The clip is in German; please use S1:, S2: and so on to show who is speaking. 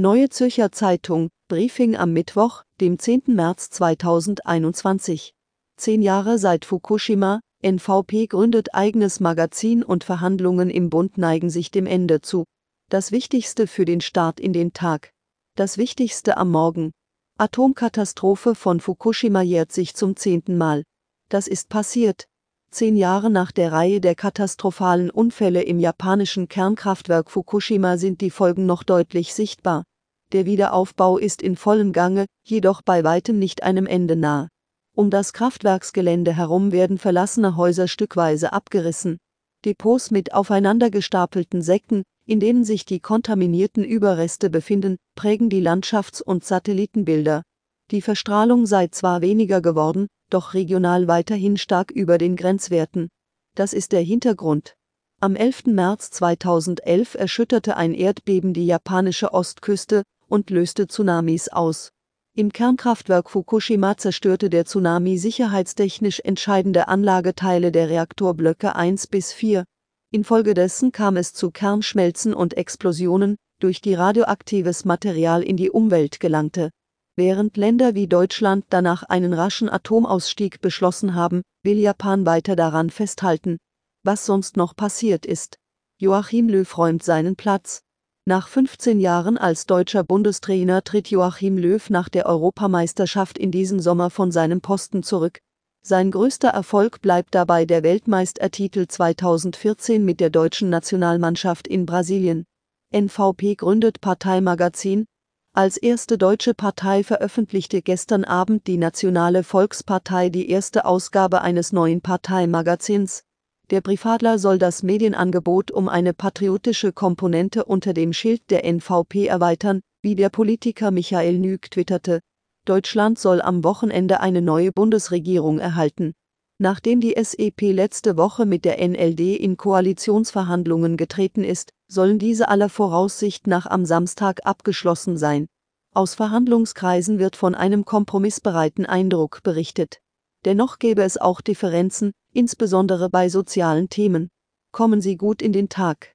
S1: Neue Zürcher Zeitung, Briefing am Mittwoch, dem 10. März 2021. Zehn Jahre seit Fukushima, NVP gründet eigenes Magazin und Verhandlungen im Bund neigen sich dem Ende zu. Das Wichtigste für den Start in den Tag. Das Wichtigste am Morgen. Atomkatastrophe von Fukushima jährt sich zum zehnten Mal. Das ist passiert. Zehn Jahre nach der Reihe der katastrophalen Unfälle im japanischen Kernkraftwerk Fukushima sind die Folgen noch deutlich sichtbar. Der Wiederaufbau ist in vollem Gange, jedoch bei weitem nicht einem Ende nah. Um das Kraftwerksgelände herum werden verlassene Häuser stückweise abgerissen. Depots mit aufeinander gestapelten Säcken, in denen sich die kontaminierten Überreste befinden, prägen die Landschafts- und Satellitenbilder. Die Verstrahlung sei zwar weniger geworden, doch regional weiterhin stark über den Grenzwerten. Das ist der Hintergrund. Am 11. März 2011 erschütterte ein Erdbeben die japanische Ostküste und löste Tsunamis aus. Im Kernkraftwerk Fukushima zerstörte der Tsunami sicherheitstechnisch entscheidende Anlageteile der Reaktorblöcke 1 bis 4. Infolgedessen kam es zu Kernschmelzen und Explosionen, durch die radioaktives Material in die Umwelt gelangte. Während Länder wie Deutschland danach einen raschen Atomausstieg beschlossen haben, will Japan weiter daran festhalten. Was sonst noch passiert ist. Joachim Löw räumt seinen Platz. Nach 15 Jahren als deutscher Bundestrainer tritt Joachim Löw nach der Europameisterschaft in diesem Sommer von seinem Posten zurück. Sein größter Erfolg bleibt dabei der Weltmeistertitel 2014 mit der deutschen Nationalmannschaft in Brasilien. NVP gründet Parteimagazin. Als erste deutsche Partei veröffentlichte gestern Abend die Nationale Volkspartei die erste Ausgabe eines neuen Parteimagazins. Der Privatler soll das Medienangebot um eine patriotische Komponente unter dem Schild der NVP erweitern, wie der Politiker Michael Nüg twitterte. Deutschland soll am Wochenende eine neue Bundesregierung erhalten. Nachdem die SEP letzte Woche mit der NLD in Koalitionsverhandlungen getreten ist, sollen diese aller Voraussicht nach am Samstag abgeschlossen sein. Aus Verhandlungskreisen wird von einem kompromissbereiten Eindruck berichtet. Dennoch gäbe es auch Differenzen, insbesondere bei sozialen Themen. Kommen Sie gut in den Tag.